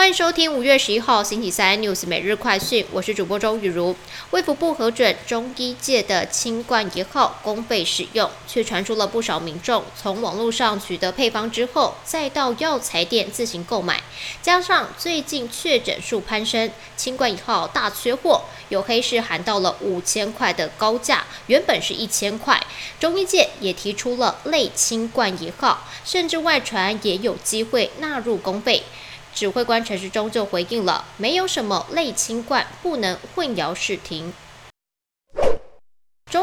欢迎收听五月十一号星期三 news 每日快讯，我是主播周雨茹。卫福部核准中医界的清冠一号公费使用，却传出了不少民众从网络上取得配方之后，再到药材店自行购买。加上最近确诊数攀升，清冠一号大缺货，有黑市喊到了五千块的高价，原本是一千块。中医界也提出了类清冠一号，甚至外传也有机会纳入公费。指挥官陈时中就回应了，没有什么类清冠不能混淆视听。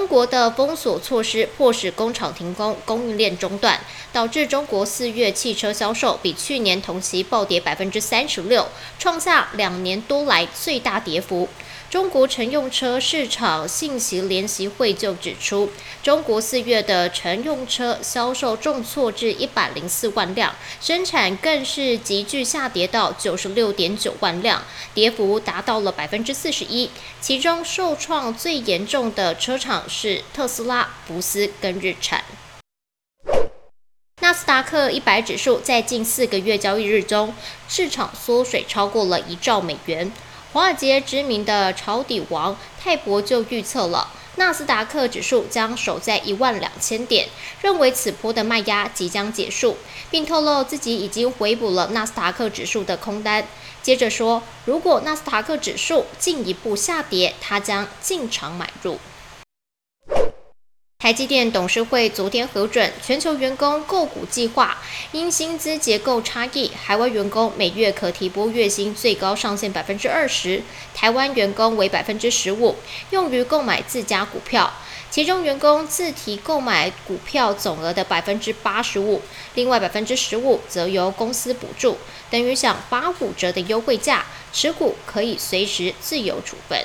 国的封锁措施迫使工厂停工，供应链中断，导致中国四月汽车销售比去年同期暴跌百分之三十六，创下两年多来最大跌幅。中国乘用车市场信息联席会就指出，中国四月的乘用车销售重挫至一百零四万辆，生产更是急剧下跌到九十六点九万辆，跌幅达到了百分之四十一。其中受创最严重的车厂是特斯拉、福斯跟日产。纳斯达克一百指数在近四个月交易日中，市场缩水超过了一兆美元。华尔街知名的抄底王泰博就预测了纳斯达克指数将守在一万两千点，认为此波的卖压即将结束，并透露自己已经回补了纳斯达克指数的空单。接着说，如果纳斯达克指数进一步下跌，他将进场买入。台积电董事会昨天核准全球员工购股计划，因薪资结构差异，海外员工每月可提拨月薪最高上限百分之二十，台湾员工为百分之十五，用于购买自家股票。其中员工自提购买股票总额的百分之八十五，另外百分之十五则由公司补助，等于享八五折的优惠价，持股可以随时自由处分。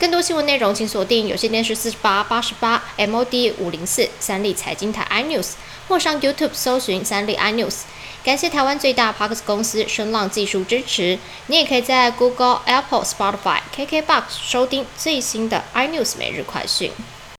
更多新闻内容，请锁定有线电视四十八八十八 MOD 五零四三立财经台 iNews，或上 YouTube 搜寻三立 iNews。感谢台湾最大 Parks 公司声浪技术支持。你也可以在 Google、Apple、Spotify、KKBox 收听最新的 iNews 每日快讯。